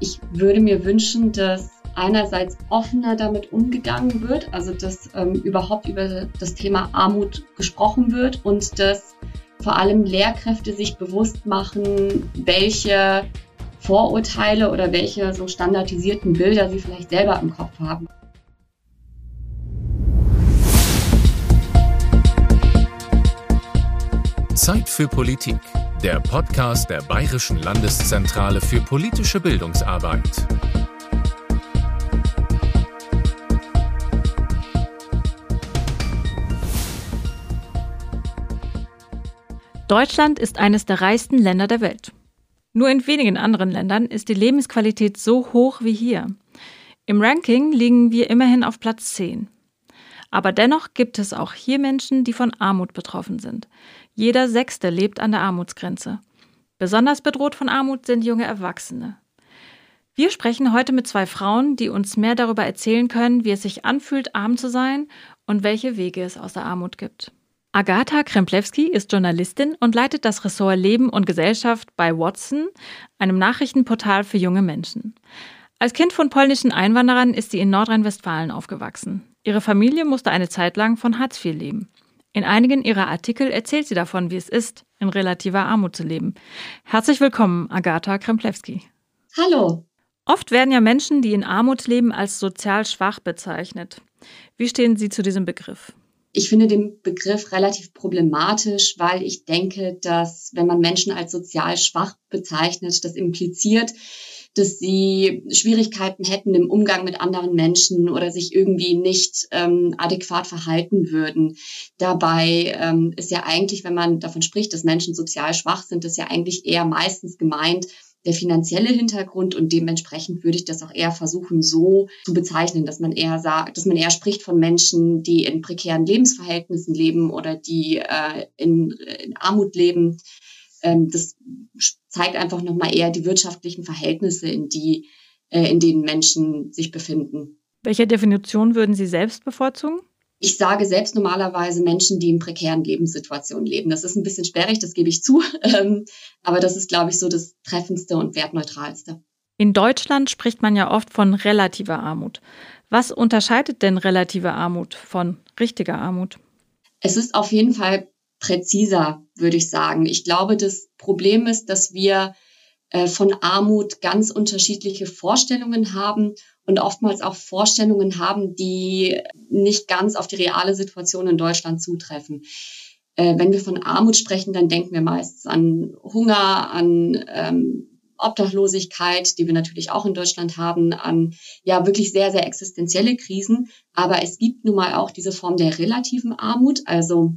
Ich würde mir wünschen, dass einerseits offener damit umgegangen wird, also dass ähm, überhaupt über das Thema Armut gesprochen wird und dass vor allem Lehrkräfte sich bewusst machen, welche Vorurteile oder welche so standardisierten Bilder sie vielleicht selber im Kopf haben. Zeit für Politik, der Podcast der Bayerischen Landeszentrale für politische Bildungsarbeit. Deutschland ist eines der reichsten Länder der Welt. Nur in wenigen anderen Ländern ist die Lebensqualität so hoch wie hier. Im Ranking liegen wir immerhin auf Platz 10. Aber dennoch gibt es auch hier Menschen, die von Armut betroffen sind. Jeder Sechste lebt an der Armutsgrenze. Besonders bedroht von Armut sind junge Erwachsene. Wir sprechen heute mit zwei Frauen, die uns mehr darüber erzählen können, wie es sich anfühlt, arm zu sein und welche Wege es aus der Armut gibt. Agatha Kremplewski ist Journalistin und leitet das Ressort Leben und Gesellschaft bei Watson, einem Nachrichtenportal für junge Menschen. Als Kind von polnischen Einwanderern ist sie in Nordrhein-Westfalen aufgewachsen. Ihre Familie musste eine Zeit lang von Hartz IV leben. In einigen ihrer Artikel erzählt sie davon, wie es ist, in relativer Armut zu leben. Herzlich willkommen, Agatha Kremplewski. Hallo. Oft werden ja Menschen, die in Armut leben, als sozial schwach bezeichnet. Wie stehen Sie zu diesem Begriff? Ich finde den Begriff relativ problematisch, weil ich denke, dass wenn man Menschen als sozial schwach bezeichnet, das impliziert, dass sie Schwierigkeiten hätten im Umgang mit anderen Menschen oder sich irgendwie nicht ähm, adäquat verhalten würden. Dabei ähm, ist ja eigentlich, wenn man davon spricht, dass Menschen sozial schwach sind, das ja eigentlich eher meistens gemeint, der finanzielle Hintergrund und dementsprechend würde ich das auch eher versuchen, so zu bezeichnen, dass man eher sagt, dass man eher spricht von Menschen, die in prekären Lebensverhältnissen leben oder die äh, in, in Armut leben. Ähm, das zeigt einfach nochmal eher die wirtschaftlichen Verhältnisse, in die, äh, in denen Menschen sich befinden. Welche Definition würden Sie selbst bevorzugen? Ich sage selbst normalerweise Menschen, die in prekären Lebenssituationen leben. Das ist ein bisschen sperrig, das gebe ich zu. Ähm, aber das ist, glaube ich, so das Treffendste und Wertneutralste. In Deutschland spricht man ja oft von relativer Armut. Was unterscheidet denn relative Armut von richtiger Armut? Es ist auf jeden Fall präziser, würde ich sagen. Ich glaube, das Problem ist, dass wir äh, von Armut ganz unterschiedliche Vorstellungen haben und oftmals auch Vorstellungen haben, die nicht ganz auf die reale Situation in Deutschland zutreffen. Äh, wenn wir von Armut sprechen, dann denken wir meistens an Hunger, an ähm, Obdachlosigkeit, die wir natürlich auch in Deutschland haben, an ja wirklich sehr, sehr existenzielle Krisen. Aber es gibt nun mal auch diese Form der relativen Armut, also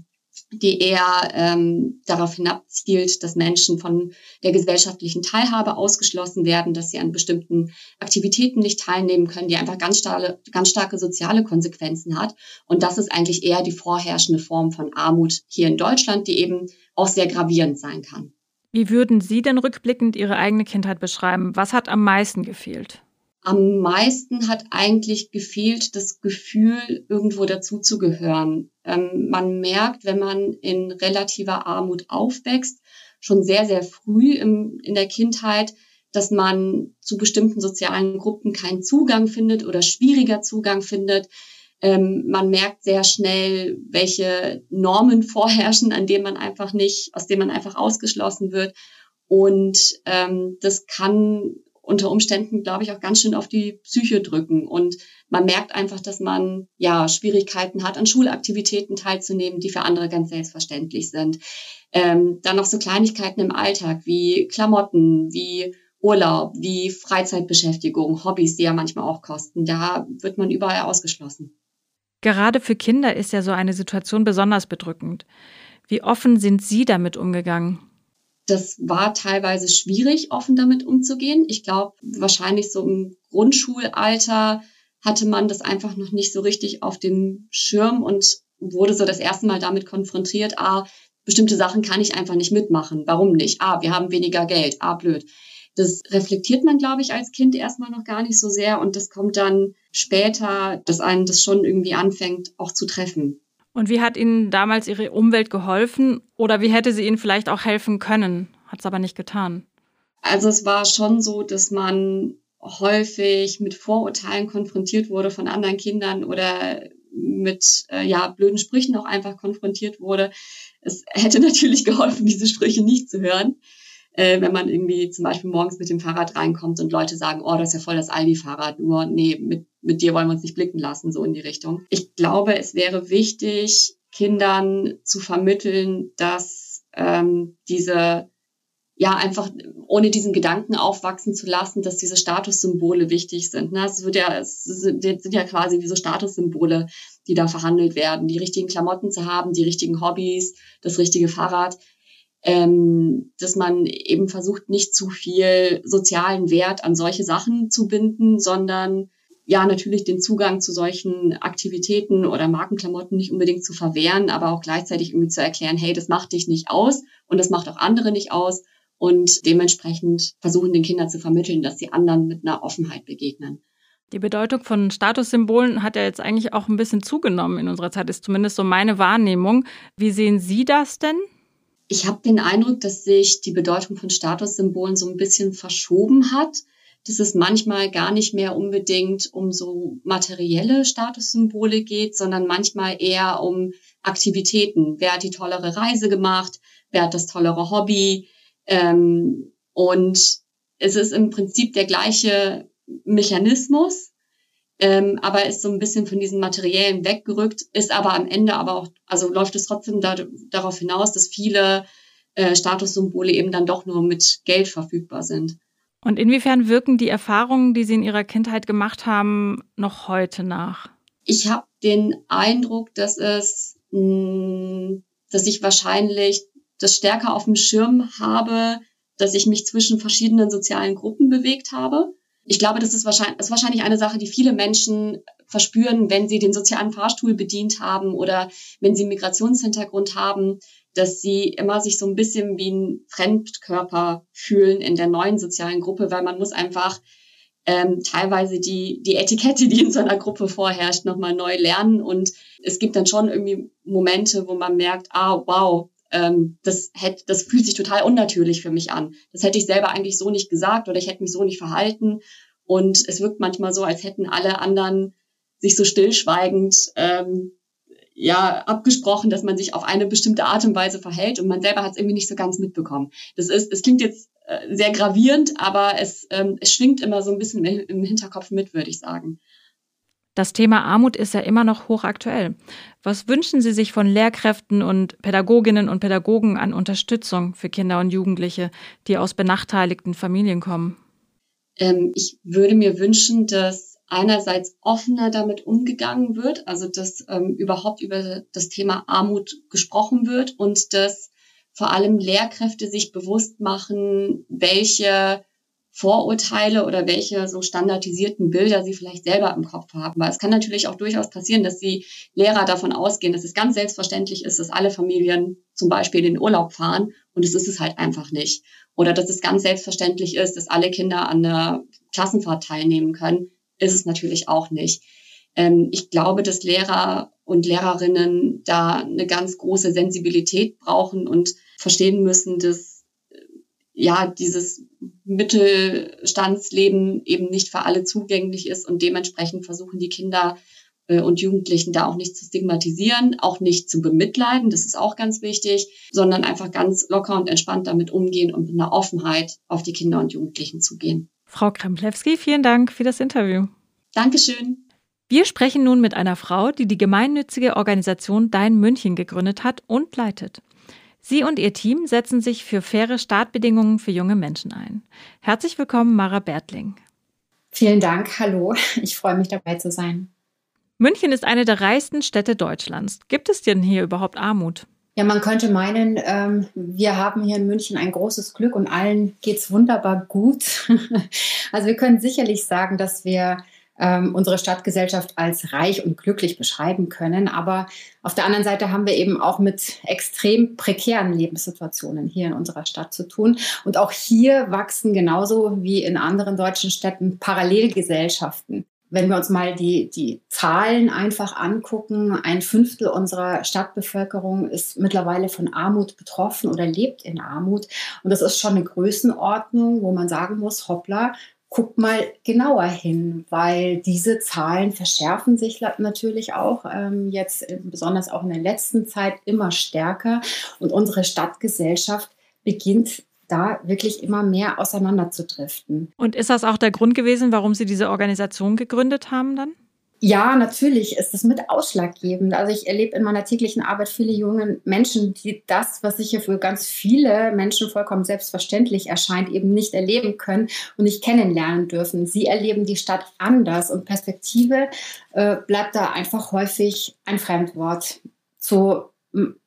die eher ähm, darauf hinabzielt, dass Menschen von der gesellschaftlichen Teilhabe ausgeschlossen werden, dass sie an bestimmten Aktivitäten nicht teilnehmen können, die einfach ganz starke, ganz starke soziale Konsequenzen hat. Und das ist eigentlich eher die vorherrschende Form von Armut hier in Deutschland, die eben auch sehr gravierend sein kann. Wie würden Sie denn rückblickend Ihre eigene Kindheit beschreiben? Was hat am meisten gefehlt? Am meisten hat eigentlich gefehlt das Gefühl, irgendwo dazuzugehören. Ähm, man merkt, wenn man in relativer Armut aufwächst, schon sehr, sehr früh im, in der Kindheit, dass man zu bestimmten sozialen Gruppen keinen Zugang findet oder schwieriger Zugang findet. Ähm, man merkt sehr schnell, welche Normen vorherrschen, an denen man einfach nicht, aus denen man einfach ausgeschlossen wird. Und ähm, das kann unter Umständen, glaube ich, auch ganz schön auf die Psyche drücken. Und man merkt einfach, dass man ja Schwierigkeiten hat, an Schulaktivitäten teilzunehmen, die für andere ganz selbstverständlich sind. Ähm, dann noch so Kleinigkeiten im Alltag wie Klamotten, wie Urlaub, wie Freizeitbeschäftigung, Hobbys, die ja manchmal auch kosten. Da wird man überall ausgeschlossen. Gerade für Kinder ist ja so eine Situation besonders bedrückend. Wie offen sind Sie damit umgegangen? Das war teilweise schwierig, offen damit umzugehen. Ich glaube, wahrscheinlich so im Grundschulalter hatte man das einfach noch nicht so richtig auf dem Schirm und wurde so das erste Mal damit konfrontiert, ah, bestimmte Sachen kann ich einfach nicht mitmachen. Warum nicht? Ah, wir haben weniger Geld. Ah, blöd. Das reflektiert man, glaube ich, als Kind erstmal noch gar nicht so sehr und das kommt dann später, dass einen das schon irgendwie anfängt, auch zu treffen. Und wie hat Ihnen damals Ihre Umwelt geholfen oder wie hätte sie Ihnen vielleicht auch helfen können? Hat es aber nicht getan. Also es war schon so, dass man häufig mit Vorurteilen konfrontiert wurde von anderen Kindern oder mit äh, ja blöden Sprüchen auch einfach konfrontiert wurde. Es hätte natürlich geholfen, diese Sprüche nicht zu hören, äh, wenn man irgendwie zum Beispiel morgens mit dem Fahrrad reinkommt und Leute sagen, oh, das ist ja voll das Aldi-Fahrrad, nur nee, mit, mit dir wollen wir uns nicht blicken lassen, so in die Richtung. Ich glaube, es wäre wichtig, Kindern zu vermitteln, dass ähm, diese ja einfach ohne diesen Gedanken aufwachsen zu lassen, dass diese Statussymbole wichtig sind. Ne? Es wird ja, es sind, sind ja quasi diese Statussymbole, die da verhandelt werden, die richtigen Klamotten zu haben, die richtigen Hobbys, das richtige Fahrrad, ähm, dass man eben versucht, nicht zu viel sozialen Wert an solche Sachen zu binden, sondern ja natürlich den Zugang zu solchen Aktivitäten oder Markenklamotten nicht unbedingt zu verwehren, aber auch gleichzeitig irgendwie zu erklären, hey, das macht dich nicht aus und das macht auch andere nicht aus und dementsprechend versuchen den Kindern zu vermitteln, dass sie anderen mit einer Offenheit begegnen. Die Bedeutung von Statussymbolen hat ja jetzt eigentlich auch ein bisschen zugenommen in unserer Zeit, ist zumindest so meine Wahrnehmung. Wie sehen Sie das denn? Ich habe den Eindruck, dass sich die Bedeutung von Statussymbolen so ein bisschen verschoben hat, dass es manchmal gar nicht mehr unbedingt um so materielle Statussymbole geht, sondern manchmal eher um Aktivitäten. Wer hat die tollere Reise gemacht? Wer hat das tollere Hobby? Ähm, und es ist im Prinzip der gleiche Mechanismus, ähm, aber ist so ein bisschen von diesen Materiellen weggerückt, ist aber am Ende aber auch, also läuft es trotzdem da, darauf hinaus, dass viele äh, Statussymbole eben dann doch nur mit Geld verfügbar sind. Und inwiefern wirken die Erfahrungen, die Sie in Ihrer Kindheit gemacht haben, noch heute nach? Ich habe den Eindruck, dass es, mh, hm, dass ich wahrscheinlich das stärker auf dem Schirm habe, dass ich mich zwischen verschiedenen sozialen Gruppen bewegt habe. Ich glaube, das ist wahrscheinlich, ist wahrscheinlich eine Sache, die viele Menschen verspüren, wenn sie den sozialen Fahrstuhl bedient haben oder wenn sie einen Migrationshintergrund haben, dass sie immer sich so ein bisschen wie ein Fremdkörper fühlen in der neuen sozialen Gruppe, weil man muss einfach ähm, teilweise die, die Etikette, die in so einer Gruppe vorherrscht, nochmal neu lernen. Und es gibt dann schon irgendwie Momente, wo man merkt, ah, wow, ähm, das, hätte, das fühlt sich total unnatürlich für mich an. Das hätte ich selber eigentlich so nicht gesagt oder ich hätte mich so nicht verhalten. Und es wirkt manchmal so, als hätten alle anderen sich so stillschweigend ähm, ja abgesprochen, dass man sich auf eine bestimmte Art und Weise verhält und man selber hat es irgendwie nicht so ganz mitbekommen. Das ist, es klingt jetzt äh, sehr gravierend, aber es, ähm, es schwingt immer so ein bisschen im, im Hinterkopf mit, würde ich sagen. Das Thema Armut ist ja immer noch hochaktuell. Was wünschen Sie sich von Lehrkräften und Pädagoginnen und Pädagogen an Unterstützung für Kinder und Jugendliche, die aus benachteiligten Familien kommen? Ähm, ich würde mir wünschen, dass einerseits offener damit umgegangen wird, also dass ähm, überhaupt über das Thema Armut gesprochen wird und dass vor allem Lehrkräfte sich bewusst machen, welche Vorurteile oder welche so standardisierten Bilder sie vielleicht selber im Kopf haben. Weil es kann natürlich auch durchaus passieren, dass die Lehrer davon ausgehen, dass es ganz selbstverständlich ist, dass alle Familien zum Beispiel in den Urlaub fahren und es ist es halt einfach nicht. Oder dass es ganz selbstverständlich ist, dass alle Kinder an der Klassenfahrt teilnehmen können, ist es natürlich auch nicht. Ähm, ich glaube, dass Lehrer und Lehrerinnen da eine ganz große Sensibilität brauchen und verstehen müssen, dass ja, dieses Mittelstandsleben eben nicht für alle zugänglich ist und dementsprechend versuchen die Kinder äh, und Jugendlichen da auch nicht zu stigmatisieren, auch nicht zu bemitleiden, das ist auch ganz wichtig, sondern einfach ganz locker und entspannt damit umgehen und mit einer Offenheit auf die Kinder und Jugendlichen zugehen. Frau Kremplewski, vielen Dank für das Interview. Dankeschön. Wir sprechen nun mit einer Frau, die die gemeinnützige Organisation Dein München gegründet hat und leitet. Sie und Ihr Team setzen sich für faire Startbedingungen für junge Menschen ein. Herzlich willkommen, Mara Bertling. Vielen Dank. Hallo. Ich freue mich dabei zu sein. München ist eine der reichsten Städte Deutschlands. Gibt es denn hier überhaupt Armut? Ja, man könnte meinen, ähm, wir haben hier in München ein großes Glück und allen geht es wunderbar gut. also wir können sicherlich sagen, dass wir ähm, unsere Stadtgesellschaft als reich und glücklich beschreiben können. Aber auf der anderen Seite haben wir eben auch mit extrem prekären Lebenssituationen hier in unserer Stadt zu tun. Und auch hier wachsen genauso wie in anderen deutschen Städten Parallelgesellschaften. Wenn wir uns mal die, die Zahlen einfach angucken, ein Fünftel unserer Stadtbevölkerung ist mittlerweile von Armut betroffen oder lebt in Armut. Und das ist schon eine Größenordnung, wo man sagen muss, hoppla, guck mal genauer hin, weil diese Zahlen verschärfen sich natürlich auch ähm, jetzt besonders auch in der letzten Zeit immer stärker und unsere Stadtgesellschaft beginnt da wirklich immer mehr auseinanderzudriften. Und ist das auch der Grund gewesen, warum Sie diese Organisation gegründet haben dann? Ja, natürlich ist es mit ausschlaggebend. Also ich erlebe in meiner täglichen Arbeit viele junge Menschen, die das, was sicher für ganz viele Menschen vollkommen selbstverständlich erscheint, eben nicht erleben können und nicht kennenlernen dürfen. Sie erleben die Stadt anders und Perspektive äh, bleibt da einfach häufig ein Fremdwort. So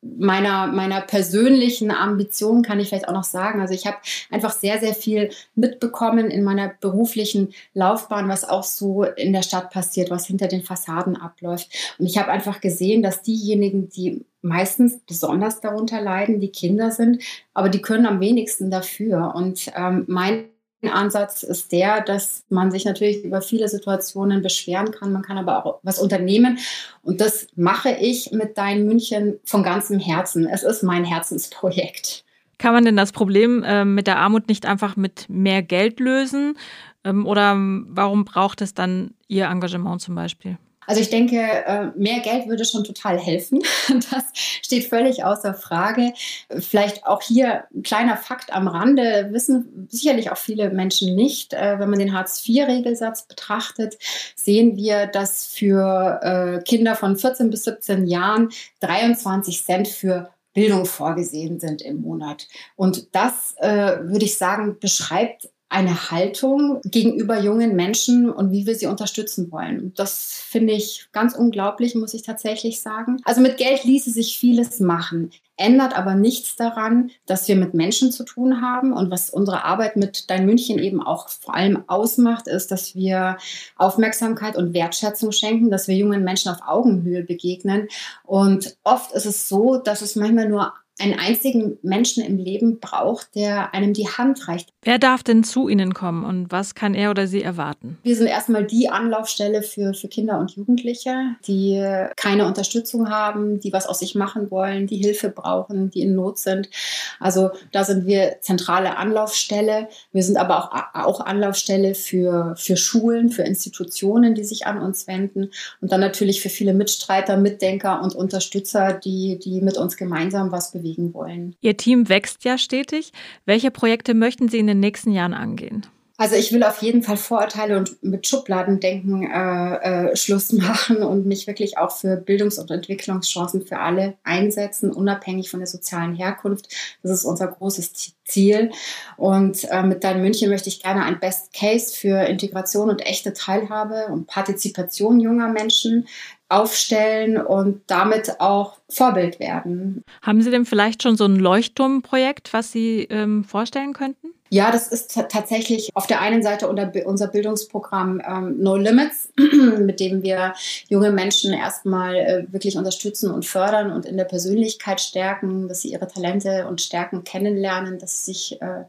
meiner, meiner persönlichen Ambition kann ich vielleicht auch noch sagen. Also ich habe einfach sehr, sehr viel mitbekommen in meiner beruflichen Laufbahn, was auch so in der Stadt passiert, was hinter den Fassaden abläuft. Und ich habe einfach gesehen, dass diejenigen, die meistens besonders darunter leiden, die Kinder sind, aber die können am wenigsten dafür. Und ähm, mein Ansatz ist der, dass man sich natürlich über viele Situationen beschweren kann, man kann aber auch was unternehmen. Und das mache ich mit Dein München von ganzem Herzen. Es ist mein Herzensprojekt. Kann man denn das Problem äh, mit der Armut nicht einfach mit mehr Geld lösen? Ähm, oder warum braucht es dann Ihr Engagement zum Beispiel? Also ich denke, äh, mehr Geld würde schon total helfen. Das steht völlig außer Frage. Vielleicht auch hier ein kleiner Fakt am Rande, wissen sicherlich auch viele Menschen nicht. Äh, wenn man den Hartz-IV-Regelsatz betrachtet, sehen wir, dass für äh, Kinder von 14 bis 17 Jahren 23 Cent für Bildung vorgesehen sind im Monat. Und das, würde ich sagen, beschreibt eine Haltung gegenüber jungen Menschen und wie wir sie unterstützen wollen. Das finde ich ganz unglaublich, muss ich tatsächlich sagen. Also mit Geld ließe sich vieles machen, ändert aber nichts daran, dass wir mit Menschen zu tun haben und was unsere Arbeit mit Dein München eben auch vor allem ausmacht, ist, dass wir Aufmerksamkeit und Wertschätzung schenken, dass wir jungen Menschen auf Augenhöhe begegnen. Und oft ist es so, dass es manchmal nur einen einzigen Menschen im Leben braucht, der einem die Hand reicht. Wer darf denn zu Ihnen kommen und was kann er oder sie erwarten? Wir sind erstmal die Anlaufstelle für, für Kinder und Jugendliche, die keine Unterstützung haben, die was aus sich machen wollen, die Hilfe brauchen, die in Not sind. Also da sind wir zentrale Anlaufstelle. Wir sind aber auch, auch Anlaufstelle für, für Schulen, für Institutionen, die sich an uns wenden und dann natürlich für viele Mitstreiter, Mitdenker und Unterstützer, die, die mit uns gemeinsam was bewegen bewegen wollen. Ihr Team wächst ja stetig. Welche Projekte möchten Sie in den nächsten Jahren angehen? Also ich will auf jeden Fall Vorurteile und mit Schubladendenken äh, äh, Schluss machen und mich wirklich auch für Bildungs- und Entwicklungschancen für alle einsetzen, unabhängig von der sozialen Herkunft. Das ist unser großes Ziel. Und äh, mit Dein München möchte ich gerne ein Best Case für Integration und echte Teilhabe und Partizipation junger Menschen aufstellen und damit auch Vorbild werden. Haben Sie denn vielleicht schon so ein Leuchtturmprojekt, was Sie ähm, vorstellen könnten? Ja, das ist tatsächlich auf der einen Seite unser Bildungsprogramm ähm, No Limits, mit dem wir junge Menschen erstmal äh, wirklich unterstützen und fördern und in der Persönlichkeit stärken, dass sie ihre Talente und Stärken kennenlernen, dass sie sich äh,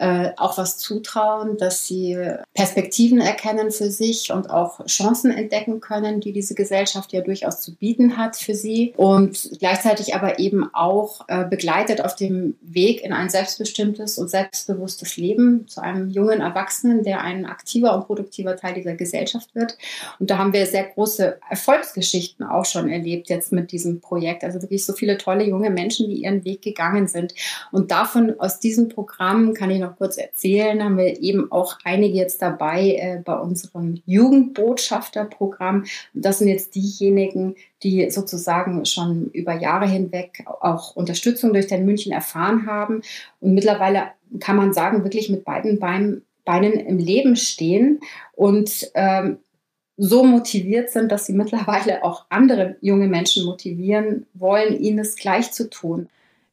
äh, auch was zutrauen, dass sie Perspektiven erkennen für sich und auch Chancen entdecken können, die diese Gesellschaft ja durchaus zu bieten hat für sie und gleichzeitig aber eben auch äh, begleitet auf dem Weg in ein selbstbestimmtes und selbstbewusstes Leben zu einem jungen Erwachsenen, der ein aktiver und produktiver Teil dieser Gesellschaft wird. Und da haben wir sehr große Erfolgsgeschichten auch schon erlebt jetzt mit diesem Projekt. Also wirklich so viele tolle junge Menschen, die ihren Weg gegangen sind. Und davon aus diesem Programm kann ich noch noch kurz erzählen, haben wir eben auch einige jetzt dabei äh, bei unserem Jugendbotschafterprogramm. Das sind jetzt diejenigen, die sozusagen schon über Jahre hinweg auch Unterstützung durch den München erfahren haben und mittlerweile kann man sagen, wirklich mit beiden Beinen, Beinen im Leben stehen und ähm, so motiviert sind, dass sie mittlerweile auch andere junge Menschen motivieren wollen, ihnen es gleich zu tun.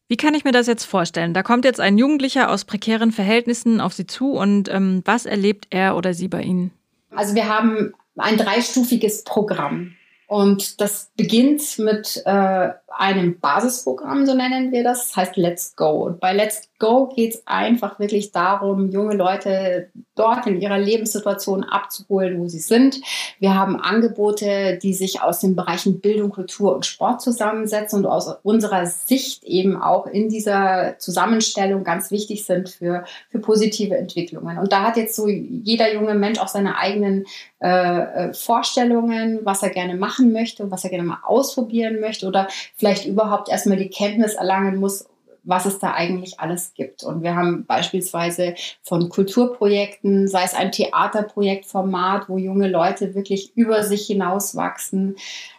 Wie kann ich mir das jetzt vorstellen? Da kommt jetzt ein Jugendlicher aus prekären Verhältnissen auf Sie zu und ähm, was erlebt er oder sie bei Ihnen? Also wir haben ein dreistufiges Programm. Und das beginnt mit äh, einem Basisprogramm, so nennen wir das, das heißt Let's Go. Und bei Let's Go geht es einfach wirklich darum, junge Leute dort in ihrer Lebenssituation abzuholen, wo sie sind. Wir haben Angebote, die sich aus den Bereichen Bildung, Kultur und Sport zusammensetzen und aus unserer Sicht eben auch in dieser Zusammenstellung ganz wichtig sind für, für positive Entwicklungen. Und da hat jetzt so jeder junge Mensch auch seine eigenen äh, äh Vorstellungen, was er gerne machen möchte was er gerne mal ausprobieren möchte oder vielleicht überhaupt erstmal die Kenntnis erlangen muss, was es da eigentlich alles gibt. Und wir haben beispielsweise von Kulturprojekten, sei es ein Theaterprojektformat, wo junge Leute wirklich über sich hinauswachsen,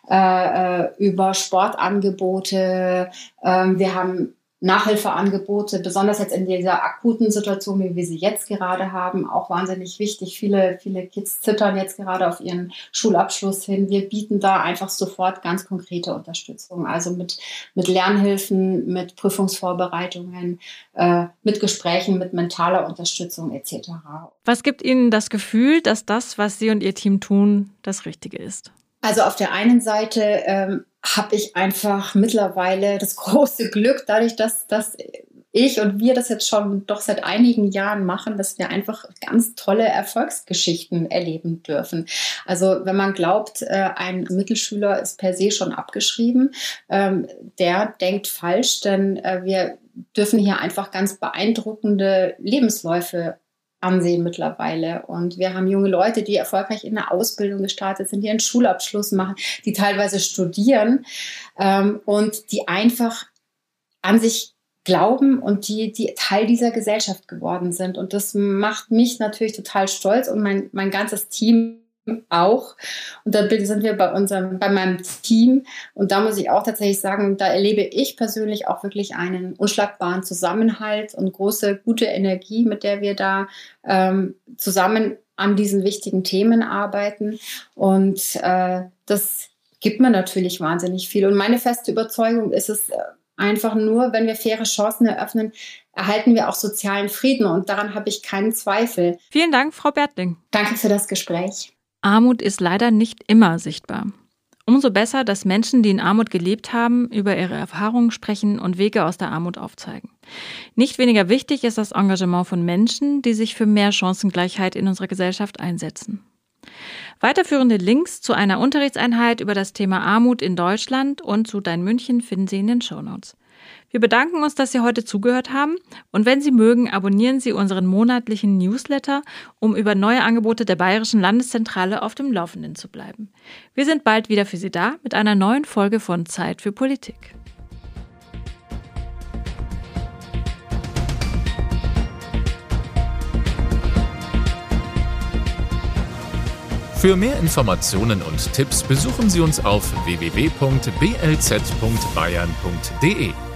äh, äh über Sportangebote. Ähm, wir haben Nachhilfeangebote, besonders jetzt in dieser akuten Situation, wie wir sie jetzt gerade haben, auch wahnsinnig wichtig. Viele, viele Kids zittern jetzt gerade auf ihren Schulabschluss hin. Wir bieten da einfach sofort ganz konkrete Unterstützung, also mit, mit Lernhilfen, mit Prüfungsvorbereitungen, äh, mit Gesprächen, mit mentaler Unterstützung etc. Was gibt Ihnen das Gefühl, dass das, was Sie und Ihr Team tun, das Richtige ist? Also auf der einen Seite ähm, habe ich einfach mittlerweile das große Glück, dadurch, dass, dass ich und wir das jetzt schon doch seit einigen Jahren machen, dass wir einfach ganz tolle Erfolgsgeschichten erleben dürfen. Also wenn man glaubt, äh, ein Mittelschüler ist per se schon abgeschrieben, ähm, der denkt falsch, denn äh, wir dürfen hier einfach ganz beeindruckende Lebensläufe ansehen mittlerweile. Und wir haben junge Leute, die erfolgreich in der Ausbildung gestartet sind, die einen Schulabschluss machen, die teilweise studieren ähm, und die einfach an sich glauben und die, die Teil dieser Gesellschaft geworden sind. Und das macht mich natürlich total stolz und mein, mein ganzes Team auch. Und da sind wir bei unserem, bei meinem Team. Und da muss ich auch tatsächlich sagen, da erlebe ich persönlich auch wirklich einen unschlagbaren Zusammenhalt und große, gute Energie, mit der wir da ähm, zusammen an diesen wichtigen Themen arbeiten. Und äh, das gibt mir natürlich wahnsinnig viel. Und meine feste Überzeugung ist es, äh, einfach nur, wenn wir faire Chancen eröffnen, erhalten wir auch sozialen Frieden. Und daran habe ich keinen Zweifel. Vielen Dank, Frau Bertling. Danke für das Gespräch. Armut ist leider nicht immer sichtbar. Umso besser, dass Menschen, die in Armut gelebt haben, über ihre Erfahrungen sprechen und Wege aus der Armut aufzeigen. Nicht weniger wichtig ist das Engagement von Menschen, die sich für mehr Chancengleichheit in unserer Gesellschaft einsetzen. Weiterführende Links zu einer Unterrichtseinheit über das Thema Armut in Deutschland und zu Dein München finden Sie in den Shownotes. Wir bedanken uns, dass Sie heute zugehört haben und wenn Sie mögen, abonnieren Sie unseren monatlichen Newsletter, um über neue Angebote der Bayerischen Landeszentrale auf dem Laufenden zu bleiben. Wir sind bald wieder für Sie da mit einer neuen Folge von Zeit für Politik. Für mehr Informationen und Tipps besuchen Sie uns auf www.blz.bayern.de.